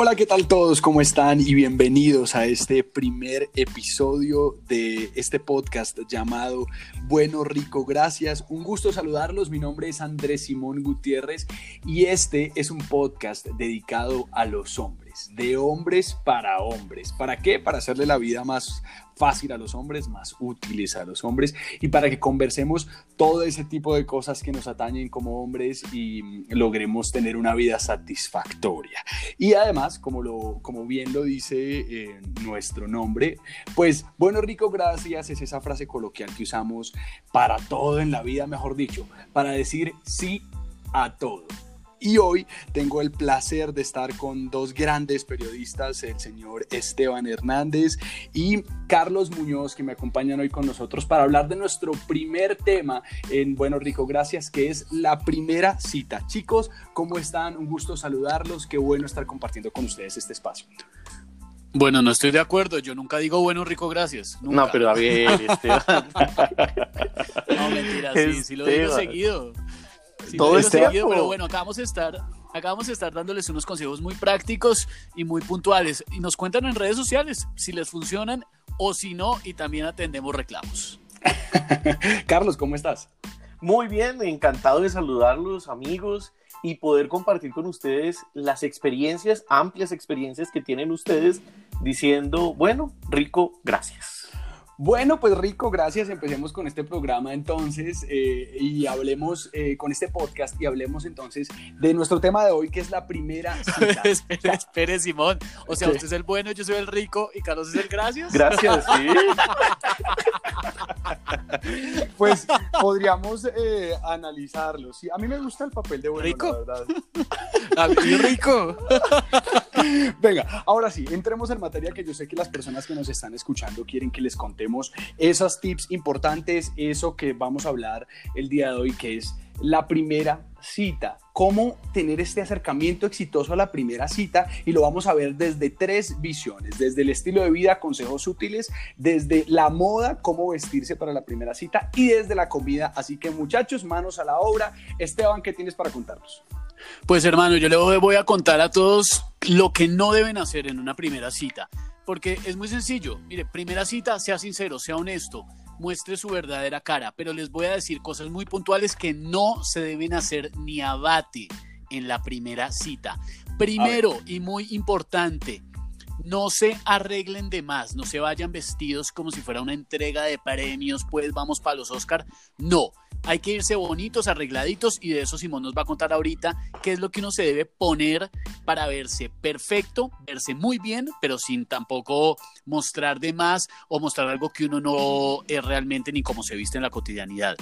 Hola, ¿qué tal todos? ¿Cómo están? Y bienvenidos a este primer episodio de este podcast llamado Bueno, Rico, Gracias. Un gusto saludarlos. Mi nombre es Andrés Simón Gutiérrez y este es un podcast dedicado a los hombres, de hombres para hombres. ¿Para qué? Para hacerle la vida más fácil a los hombres, más útiles a los hombres y para que conversemos todo ese tipo de cosas que nos atañen como hombres y logremos tener una vida satisfactoria. Y además, como, lo, como bien lo dice eh, nuestro nombre, pues bueno, rico, gracias es esa frase coloquial que usamos para todo en la vida, mejor dicho, para decir sí a todo. Y hoy tengo el placer de estar con dos grandes periodistas, el señor Esteban Hernández y Carlos Muñoz, que me acompañan hoy con nosotros para hablar de nuestro primer tema en Bueno Rico Gracias, que es la primera cita. Chicos, ¿cómo están? Un gusto saludarlos. Qué bueno estar compartiendo con ustedes este espacio. Bueno, no estoy de acuerdo. Yo nunca digo bueno, rico, gracias. No, pero a ver, Esteban. no, mentira, sí, sí lo digo seguido. Todo este seguido, pero bueno, acabamos de estar acabamos de estar dándoles unos consejos muy prácticos y muy puntuales y nos cuentan en redes sociales si les funcionan o si no y también atendemos reclamos. Carlos, ¿cómo estás? Muy bien, encantado de saludarlos, amigos, y poder compartir con ustedes las experiencias, amplias experiencias que tienen ustedes diciendo, bueno, rico, gracias. Bueno, pues rico, gracias. Empecemos con este programa entonces eh, y hablemos eh, con este podcast y hablemos entonces de nuestro tema de hoy que es la primera cita. espere, espere, Simón. O sea, usted es el bueno, yo soy el rico y Carlos es el gracias. Gracias, sí. pues podríamos eh, analizarlo. Sí, a mí me gusta el papel de bueno, ¿Rico? la verdad. A mí rico. Venga, ahora sí, entremos en materia que yo sé que las personas que nos están escuchando quieren que les contemos esos tips importantes, eso que vamos a hablar el día de hoy, que es la primera cita, cómo tener este acercamiento exitoso a la primera cita y lo vamos a ver desde tres visiones, desde el estilo de vida, consejos útiles, desde la moda, cómo vestirse para la primera cita y desde la comida. Así que muchachos, manos a la obra. Esteban, ¿qué tienes para contarnos? Pues hermano, yo le voy a contar a todos lo que no deben hacer en una primera cita, porque es muy sencillo. Mire, primera cita, sea sincero, sea honesto, muestre su verdadera cara, pero les voy a decir cosas muy puntuales que no se deben hacer ni abate en la primera cita. Primero y muy importante, no se arreglen de más, no se vayan vestidos como si fuera una entrega de premios, pues vamos para los Oscar. No, hay que irse bonitos, arregladitos y de eso Simón nos va a contar ahorita qué es lo que uno se debe poner para verse perfecto, verse muy bien, pero sin tampoco mostrar de más o mostrar algo que uno no es realmente ni como se viste en la cotidianidad.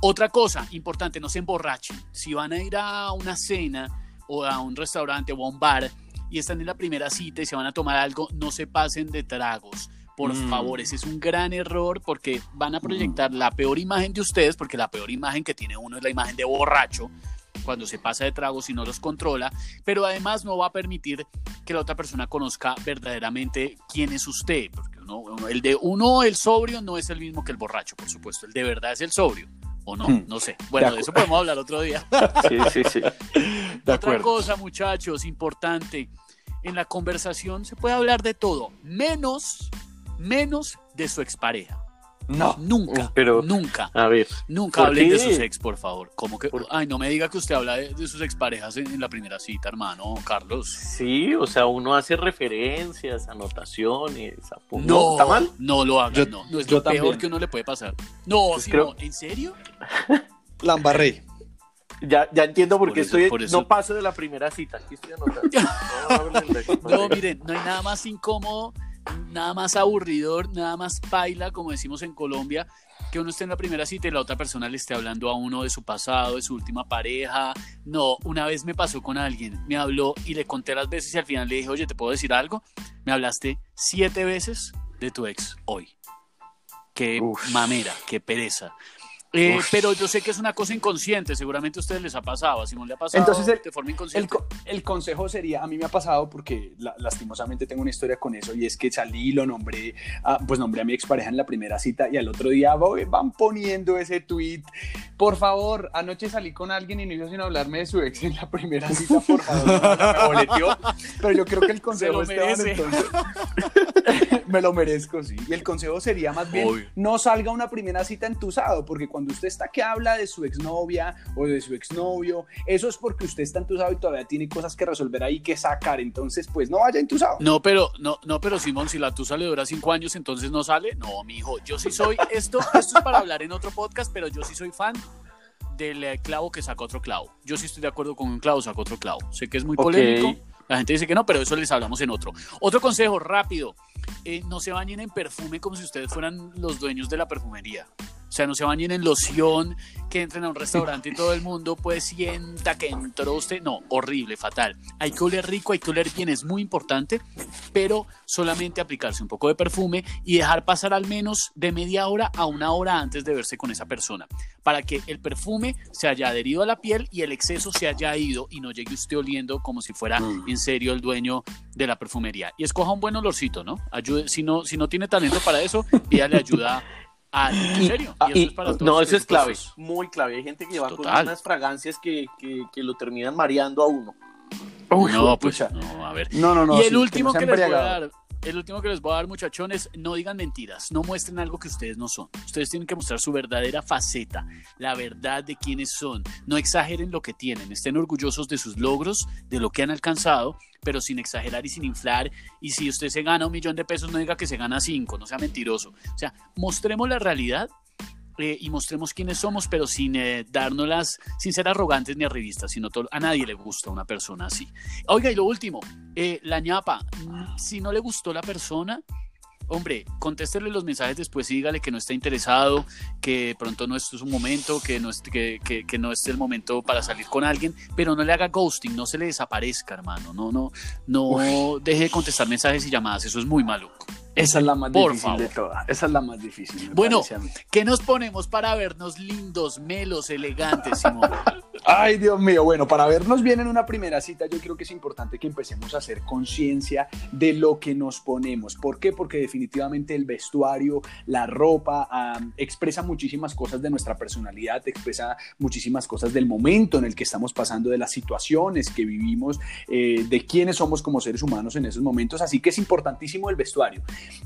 Otra cosa importante, no se emborrachen. Si van a ir a una cena o a un restaurante o a un bar y están en la primera cita y se van a tomar algo, no se pasen de tragos por mm. favor, ese es un gran error porque van a proyectar la peor imagen de ustedes, porque la peor imagen que tiene uno es la imagen de borracho cuando se pasa de tragos y no los controla, pero además no va a permitir que la otra persona conozca verdaderamente quién es usted, porque el de uno, el sobrio, no es el mismo que el borracho, por supuesto, el de verdad es el sobrio. ¿O no? Hmm. No sé. Bueno, de, eso podemos hablar otro día. Sí, sí, sí. Otra cosa, muchachos, importante. En la conversación se puede hablar de todo, menos menos de su expareja. No. Nunca. Pero, nunca. A ver. Nunca hablen de sus ex, por favor. Como que, ay, no me diga que usted habla de, sus exparejas en, en, la primera cita, hermano, Carlos. Sí, o sea, uno hace referencias, anotaciones, apuntes. No, ¿está mal? No lo haga, no. No es lo peor que uno le puede pasar. No, pues creo... ¿en serio? La embarré. Ya, ya entiendo por qué estoy, no paso de la primera cita. Aquí estoy anotando. no, miren, no hay nada más incómodo nada más aburridor, nada más paila, como decimos en Colombia, que uno esté en la primera cita y la otra persona le esté hablando a uno de su pasado, de su última pareja. No, una vez me pasó con alguien, me habló y le conté las veces y al final le dije, oye, ¿te puedo decir algo? Me hablaste siete veces de tu ex hoy. Qué mamera, qué pereza. Eh, pero yo sé que es una cosa inconsciente, seguramente a ustedes les ha pasado, a Simón le ha pasado Entonces el, de forma inconsciente. El, el, consejo sería, a mí me ha pasado porque la, lastimosamente tengo una historia con eso y es que salí y lo nombré, a, pues nombré a mi expareja en la primera cita y al otro día van poniendo ese tweet, por favor, anoche salí con alguien y no hizo sino hablarme de su ex en la primera cita, por favor, me boleteó, pero yo creo que el consejo entonces, me lo merezco, sí, y el consejo sería más bien, Obvio. no salga una primera cita entusado, porque cuando usted está que habla de su exnovia o de su exnovio, eso es porque usted está entusado y todavía tiene cosas que resolver ahí que sacar. Entonces, pues no vaya entusado. No, pero, no, no, pero Simón, si la tusa le dura cinco años, entonces no sale. No, mi hijo, yo sí soy, esto, esto es para hablar en otro podcast, pero yo sí soy fan del eh, clavo que saca otro clavo. Yo sí estoy de acuerdo con un clavo saca otro clavo. Sé que es muy polémico. La gente dice que no, pero eso les hablamos en otro. Otro consejo rápido. Eh, no se bañen en perfume como si ustedes fueran los dueños de la perfumería. O sea, no se bañen en loción, que entren a un restaurante y todo el mundo pues sienta que entró usted. No, horrible, fatal. Hay que oler rico, hay que oler bien, es muy importante, pero solamente aplicarse un poco de perfume y dejar pasar al menos de media hora a una hora antes de verse con esa persona, para que el perfume se haya adherido a la piel y el exceso se haya ido y no llegue usted oliendo como si fuera mm. en serio el dueño de la perfumería. Y escoja un buen olorcito, ¿no? Ayude, si no, si no tiene talento para eso, pídale ayuda Ah, ¿en serio? ¿Y, eso es para todos no, eso es clave, muy clave. Hay gente que va con unas fragancias que, que, que, lo terminan mareando a uno. Uy, no, pues, no, a ver. No, no, no. Y el último que, que les voy a dar, el último que les voy a dar, muchachones, no digan mentiras, no muestren algo que ustedes no son. Ustedes tienen que mostrar su verdadera faceta, la verdad de quiénes son. No exageren lo que tienen, estén orgullosos de sus logros, de lo que han alcanzado, pero sin exagerar y sin inflar. Y si usted se gana un millón de pesos, no diga que se gana cinco, no sea mentiroso. O sea, mostremos la realidad eh, y mostremos quiénes somos, pero sin eh, dárnoslas, sin ser arrogantes ni arribistas, sino todo, a nadie le gusta una persona así. Oiga, y lo último, eh, la ñapa, si no le gustó la persona, hombre, contéstele los mensajes después y dígale que no está interesado, que pronto no es su momento, que no, es, que, que, que, no es el momento para salir con alguien, pero no le haga ghosting, no se le desaparezca, hermano, no, no, no deje de contestar mensajes y llamadas, eso es muy maluco. Esa es la más Por difícil favor. de todas. Esa es la más difícil. Bueno, ¿qué nos ponemos para vernos lindos, melos, elegantes, Simón? Ay, Dios mío. Bueno, para vernos bien en una primera cita, yo creo que es importante que empecemos a hacer conciencia de lo que nos ponemos. ¿Por qué? Porque definitivamente el vestuario, la ropa, um, expresa muchísimas cosas de nuestra personalidad, expresa muchísimas cosas del momento en el que estamos pasando, de las situaciones que vivimos, eh, de quiénes somos como seres humanos en esos momentos. Así que es importantísimo el vestuario.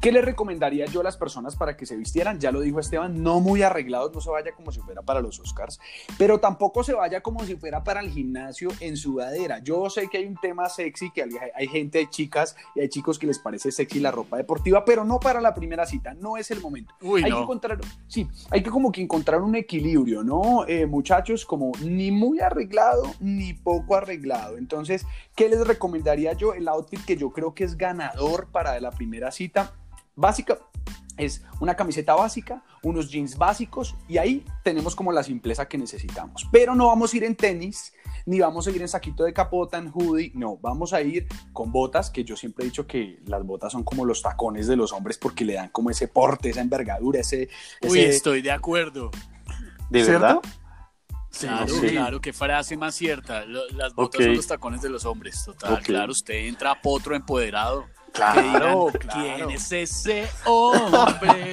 ¿Qué le recomendaría yo a las personas para que se vistieran? Ya lo dijo Esteban, no muy arreglados, no se vaya como si fuera para los Oscars, pero tampoco se vaya como si fuera para el gimnasio en sudadera. Yo sé que hay un tema sexy, que hay, hay gente, hay chicas y hay chicos que les parece sexy la ropa deportiva, pero no para la primera cita, no es el momento. Uy, hay no. que encontrar, sí, hay que como que encontrar un equilibrio, ¿no? Eh, muchachos, como ni muy arreglado ni poco arreglado. Entonces, ¿qué les recomendaría yo? El outfit que yo creo que es ganador para la primera cita básica es una camiseta básica, unos jeans básicos y ahí tenemos como la simpleza que necesitamos. Pero no vamos a ir en tenis, ni vamos a ir en saquito de capota, en hoodie, no, vamos a ir con botas, que yo siempre he dicho que las botas son como los tacones de los hombres porque le dan como ese porte, esa envergadura, ese... Uy, estoy de acuerdo. ¿De verdad? Claro, sí. claro, qué frase más cierta. Las botas okay. son los tacones de los hombres, total. Okay. Claro, usted entra a potro empoderado. Claro, claro. ¿Quién es ese hombre?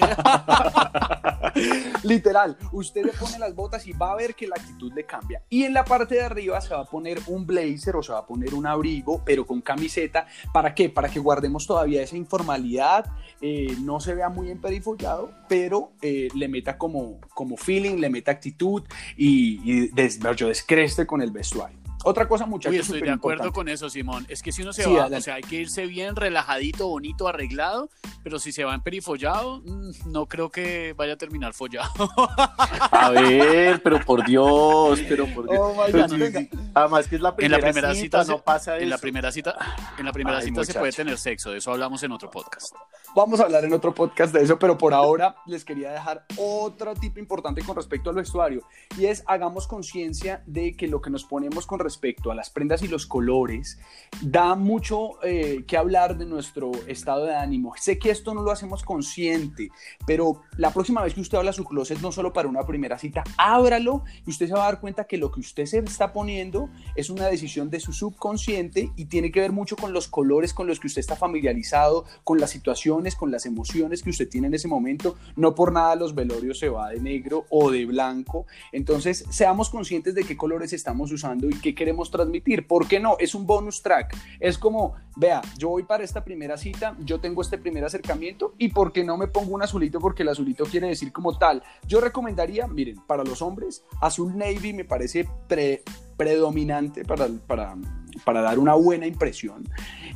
Literal, usted le pone las botas y va a ver que la actitud le cambia. Y en la parte de arriba se va a poner un blazer o se va a poner un abrigo, pero con camiseta. ¿Para qué? Para que guardemos todavía esa informalidad, eh, no se vea muy emperifollado, pero eh, le meta como, como feeling, le meta actitud y, y des, yo descreste con el vestuario. Otra cosa, muchachos. Uy, estoy de acuerdo con eso, Simón. Es que si uno se sí, va, adelante. o sea, hay que irse bien, relajadito, bonito, arreglado, pero si se va emperifollado, no creo que vaya a terminar follado. A ver, pero por Dios, pero por Dios. Oh my God, venga. Además que es la primera, en la primera cita, no pasa en eso. la primera cita, en la primera Ay, cita se puede tener sexo, de eso hablamos en otro podcast. Vamos a hablar en otro podcast de eso, pero por ahora les quería dejar otro tip importante con respecto al vestuario y es hagamos conciencia de que lo que nos ponemos con respecto a las prendas y los colores da mucho eh, que hablar de nuestro estado de ánimo. Sé que esto no lo hacemos consciente, pero la próxima vez que usted habla su closet no solo para una primera cita, ábralo y usted se va a dar cuenta que lo que usted se está poniendo es una decisión de su subconsciente y tiene que ver mucho con los colores con los que usted está familiarizado, con las situaciones, con las emociones que usted tiene en ese momento. No por nada los velorios se va de negro o de blanco. Entonces, seamos conscientes de qué colores estamos usando y qué queremos transmitir. ¿Por qué no? Es un bonus track. Es como, vea, yo voy para esta primera cita, yo tengo este primer acercamiento y ¿por qué no me pongo un azulito? Porque el azulito quiere decir como tal. Yo recomendaría, miren, para los hombres, azul navy me parece pre- predominante para, para, para dar una buena impresión.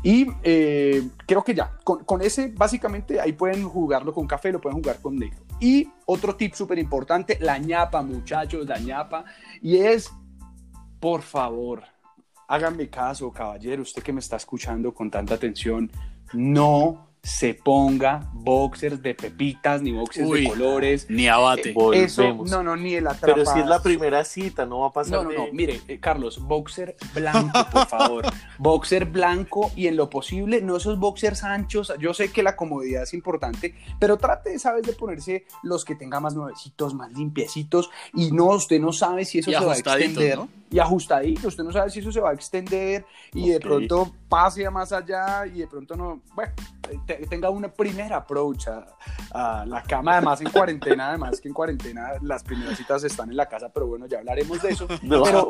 Y eh, creo que ya, con, con ese básicamente ahí pueden jugarlo con café, lo pueden jugar con negro. Y otro tip súper importante, la ñapa, muchachos, la ñapa. Y es, por favor, háganme caso, caballero, usted que me está escuchando con tanta atención, no se ponga boxers de pepitas ni boxers Uy, de colores. Ni abate. Voy. Eso, no, no, ni el atrapas. Pero si es la primera cita, no va a pasar No, no, de- no, mire, eh, Carlos, boxer blanco, por favor. boxer blanco y en lo posible, no esos boxers anchos. Yo sé que la comodidad es importante, pero trate, ¿sabes?, de ponerse los que tengan más nuevecitos, más limpiecitos. Y no, usted no sabe si eso Y se va a extender. ¿no? Y ajustadito, usted no sabe si eso se va a extender y de pronto pase a más allá y de pronto no, bueno, te- tenga una primer approach a, a la cama, además en cuarentena, además que en cuarentena las primeras citas están en la casa, pero bueno, ya hablaremos de eso. No. Pero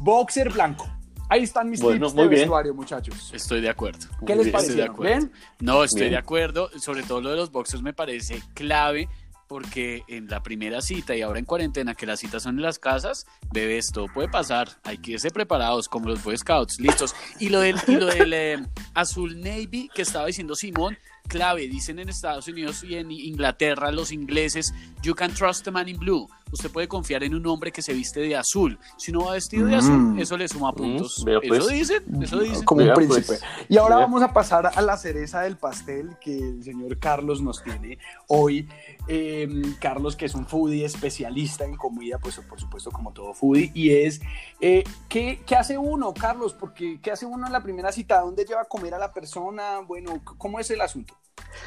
boxer blanco. Ahí están mis Bueno, tips muy de bien. vestuario, muchachos. Estoy de acuerdo. ¿Qué Muy les. ¿Ven? No, estoy Bien. de acuerdo. Sobre todo lo de los boxers me parece clave porque en la primera cita y ahora en cuarentena, que las citas son en las casas, bebés, todo puede pasar. Hay que irse preparados como los Boy Scouts, listos. Y lo del, y lo del eh, azul navy que estaba diciendo Simón, clave, dicen en Estados Unidos y en Inglaterra los ingleses, you can trust a man in blue. Usted puede confiar en un hombre que se viste de azul. Si uno va vestido de Mm. azul, eso le suma puntos. vea pues. Eso dicen, eso dicen. Como un Vea, príncipe. pues. y ahora Vea. vamos a pasar a la cereza del pastel que el señor Carlos nos tiene hoy. Eh, Carlos, que es un foodie especialista en comida, pues por supuesto como todo foodie, y es, eh, ¿qué, qué hace uno, Carlos? Porque ¿qué hace uno en la primera cita? ¿Dónde lleva a comer a la persona? Bueno, ¿cómo es el asunto?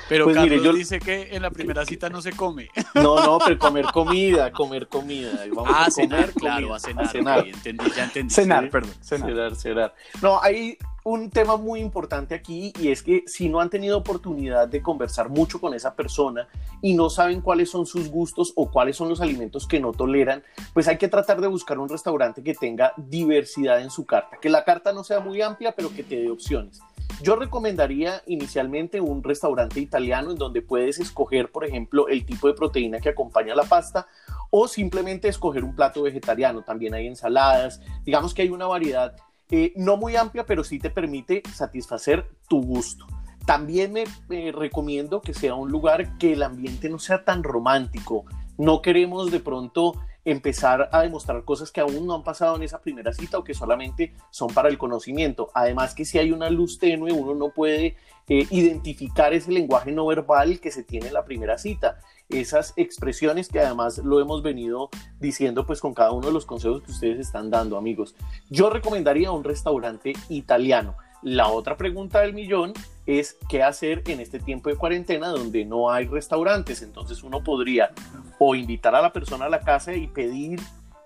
Pero Pues Carlos mire, yo- dice que en la primera cita no se come. No, no, pero comer comida, comer comida. Vamos Ah, a cenar, comer claro, comida, a cenar. cenar. ok, entendí, ya entendí. Cenar, Sí. perdón, cenar. Cenar, cenar. No, hay un tema muy importante aquí y es que si no han tenido oportunidad de conversar mucho con esa persona y no saben cuáles son sus gustos o cuáles son los alimentos que no toleran, pues hay que tratar de buscar un restaurante que tenga diversidad en su carta, que la carta no sea muy amplia, pero que te dé opciones. Yo recomendaría inicialmente un restaurante italiano en donde puedes escoger, por ejemplo, el tipo de proteína que acompaña la pasta o simplemente escoger un plato vegetariano. También hay ensaladas. Digamos que hay una variedad eh, no muy amplia, pero sí te permite satisfacer tu gusto. También me recomiendo que sea un lugar que el ambiente no sea tan romántico. No queremos de pronto empezar a demostrar cosas que aún no han pasado en esa primera cita o que solamente son para el conocimiento. Además que si hay una luz tenue, uno no puede eh, identificar ese lenguaje no verbal que se tiene en la primera cita. Esas expresiones que además lo hemos venido diciendo pues con cada uno de los consejos que ustedes están dando, amigos. Yo recomendaría un restaurante italiano. La otra pregunta del millón es qué hacer en este tiempo de cuarentena donde no hay restaurantes. Entonces uno podría o invitar a la persona a la casa y pedir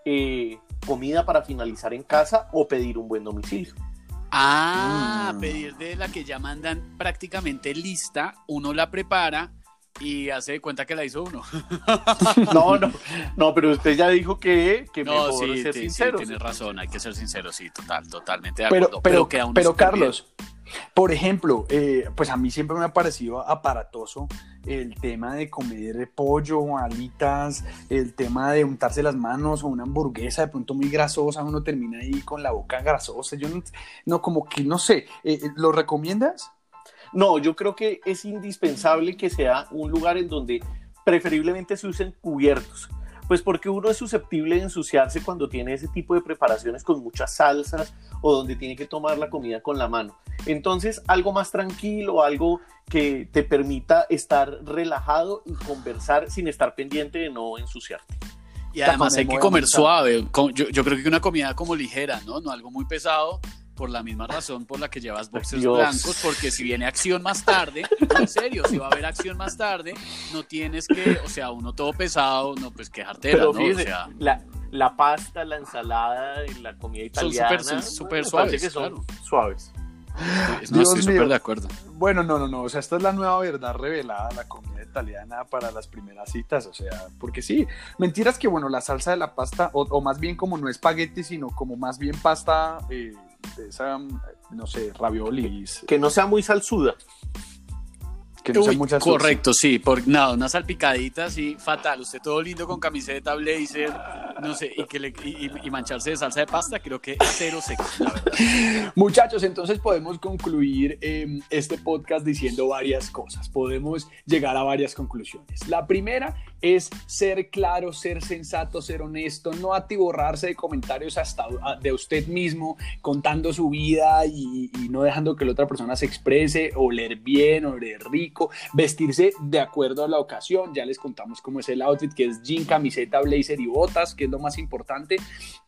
eh, comida para finalizar en casa o pedir un buen domicilio. Ah, Mm. pedir de la que ya mandan prácticamente lista, uno la prepara y hace de cuenta que la hizo uno. No, no, no, pero usted ya dijo que, que No, mejor sí, ser sí, sí, sincero. tienes razón, hay que ser sincero, sí, total, totalmente de Pero, acuerdo. pero, queda uno pero súper bien. Por ejemplo, eh, pues a mí siempre me ha parecido aparatoso el tema de comer pollo, alitas, el tema de untarse las manos o una hamburguesa de pronto muy grasosa, uno termina ahí con la boca grasosa. Yo no, no como que no sé, eh, ¿lo recomiendas? No, yo creo que es indispensable que sea un lugar en donde preferiblemente se usen cubiertos, Pues porque uno es susceptible de ensuciarse cuando tiene ese tipo de preparaciones con muchas salsas o donde tiene que tomar la comida con la mano. Entonces, algo más tranquilo, algo que te permita estar relajado y conversar sin estar pendiente de no ensuciarte. Y además hay que comer suave. Yo, yo, creo que una comida como ligera, ¿no? No algo muy pesado, por la misma razón por la que llevas boxers blancos, porque si viene acción más tarde, en serio, si va a haber acción más tarde, no tienes que, o sea, uno todo pesado, no, pues quejarte, ¿no? o sea, la, la, pasta, la ensalada y la comida italiana son súper suaves, que son suaves. No, estoy súper de acuerdo. Bueno, no, no, no, o sea, esta es la nueva verdad revelada, la comida italiana para las primeras citas, o sea, porque sí, mentiras que, bueno, la salsa de la pasta, o, más bien como no espagueti, sino como más bien pasta... Eh, de esa, no sé, raviolis. Que no sea muy salsuda. Que no sea mucha Correcto, sí, por nada, una salpicadita así, fatal. Usted todo lindo con camiseta, blazer, no sé, y, que le, y, mancharse de salsa de pasta, creo que cero seco, la verdad. Muchachos, entonces podemos concluir em, este podcast diciendo varias cosas. Podemos llegar a varias conclusiones. La primera es ser claro, ser sensato, ser honesto, no atiborrarse de comentarios hasta de usted mismo, contando su vida y, no dejando que la otra persona se exprese, o leer bien, o leer vestirse de acuerdo a la ocasión. Ya les contamos cómo es el outfit, que es jean, camiseta, blazer y botas, que es lo más importante.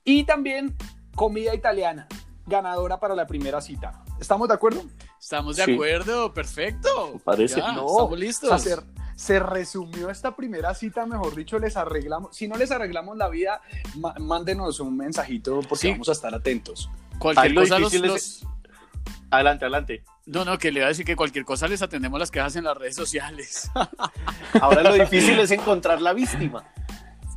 Y también comida italiana, ganadora para la primera cita. ¿Estamos de acuerdo? Estamos de acuerdo, perfecto. Parece. no, estamos listos se resumió esta primera cita, mejor dicho, les arreglamos, si no les arreglamos la vida, mándenos un mensajito porque vamos a estar atentos. Cualquier cosa los, Adelante, adelante. No, no, que le voy a decir que cualquier cosa les atendemos las quejas en las redes sociales. Ahora lo difícil es encontrar la víctima.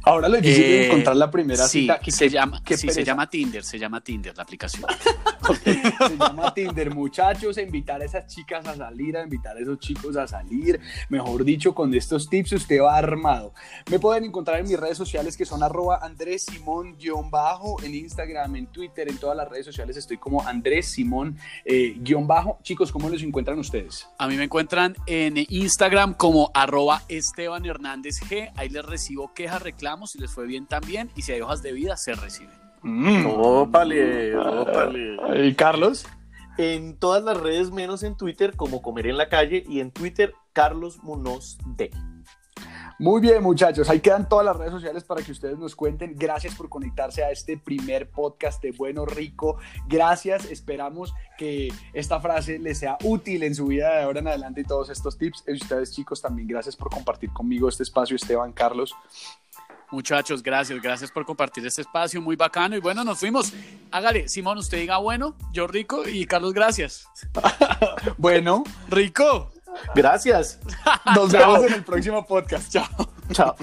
Ahora lo difícil es eh, encontrar la primera cita. se llama, sí, se llama Tinder, se llama Tinder la aplicación. se llama Tinder, muchachos, invitar a esas chicas a salir, a invitar a esos chicos a salir. Mejor dicho, con estos tips usted va armado. Me pueden encontrar en mis redes sociales que son arroba Andrés Simón-bajo, en Instagram, en Twitter, en todas las redes sociales estoy como Andrés Simón-bajo. Eh, chicos, ¿cómo los encuentran ustedes? A mí me encuentran en Instagram como arroba Esteban Hernández G. Ahí les recibo quejas, reclamos si les fue bien también y si hay hojas de vida se reciben. Mm. Ópale, ópale. ¿Y Carlos? En todas las redes menos en Twitter como Comer en la Calle y en Twitter Carlos Munoz D. Muy bien, muchachos, ahí quedan todas las redes sociales para que ustedes nos cuenten. Gracias por conectarse a este primer podcast de Bueno Rico. Gracias, esperamos que esta frase les sea útil en su vida de ahora en adelante y todos estos tips. Y ustedes, chicos, también gracias por compartir conmigo este espacio, Esteban, Carlos. Muchachos, gracias, gracias por compartir este espacio muy bacano. Y bueno, nos fuimos. Hágale, Simón, usted diga bueno, yo rico y Carlos, gracias. bueno, rico. Gracias. Nos vemos en el próximo podcast. Chao. Chao.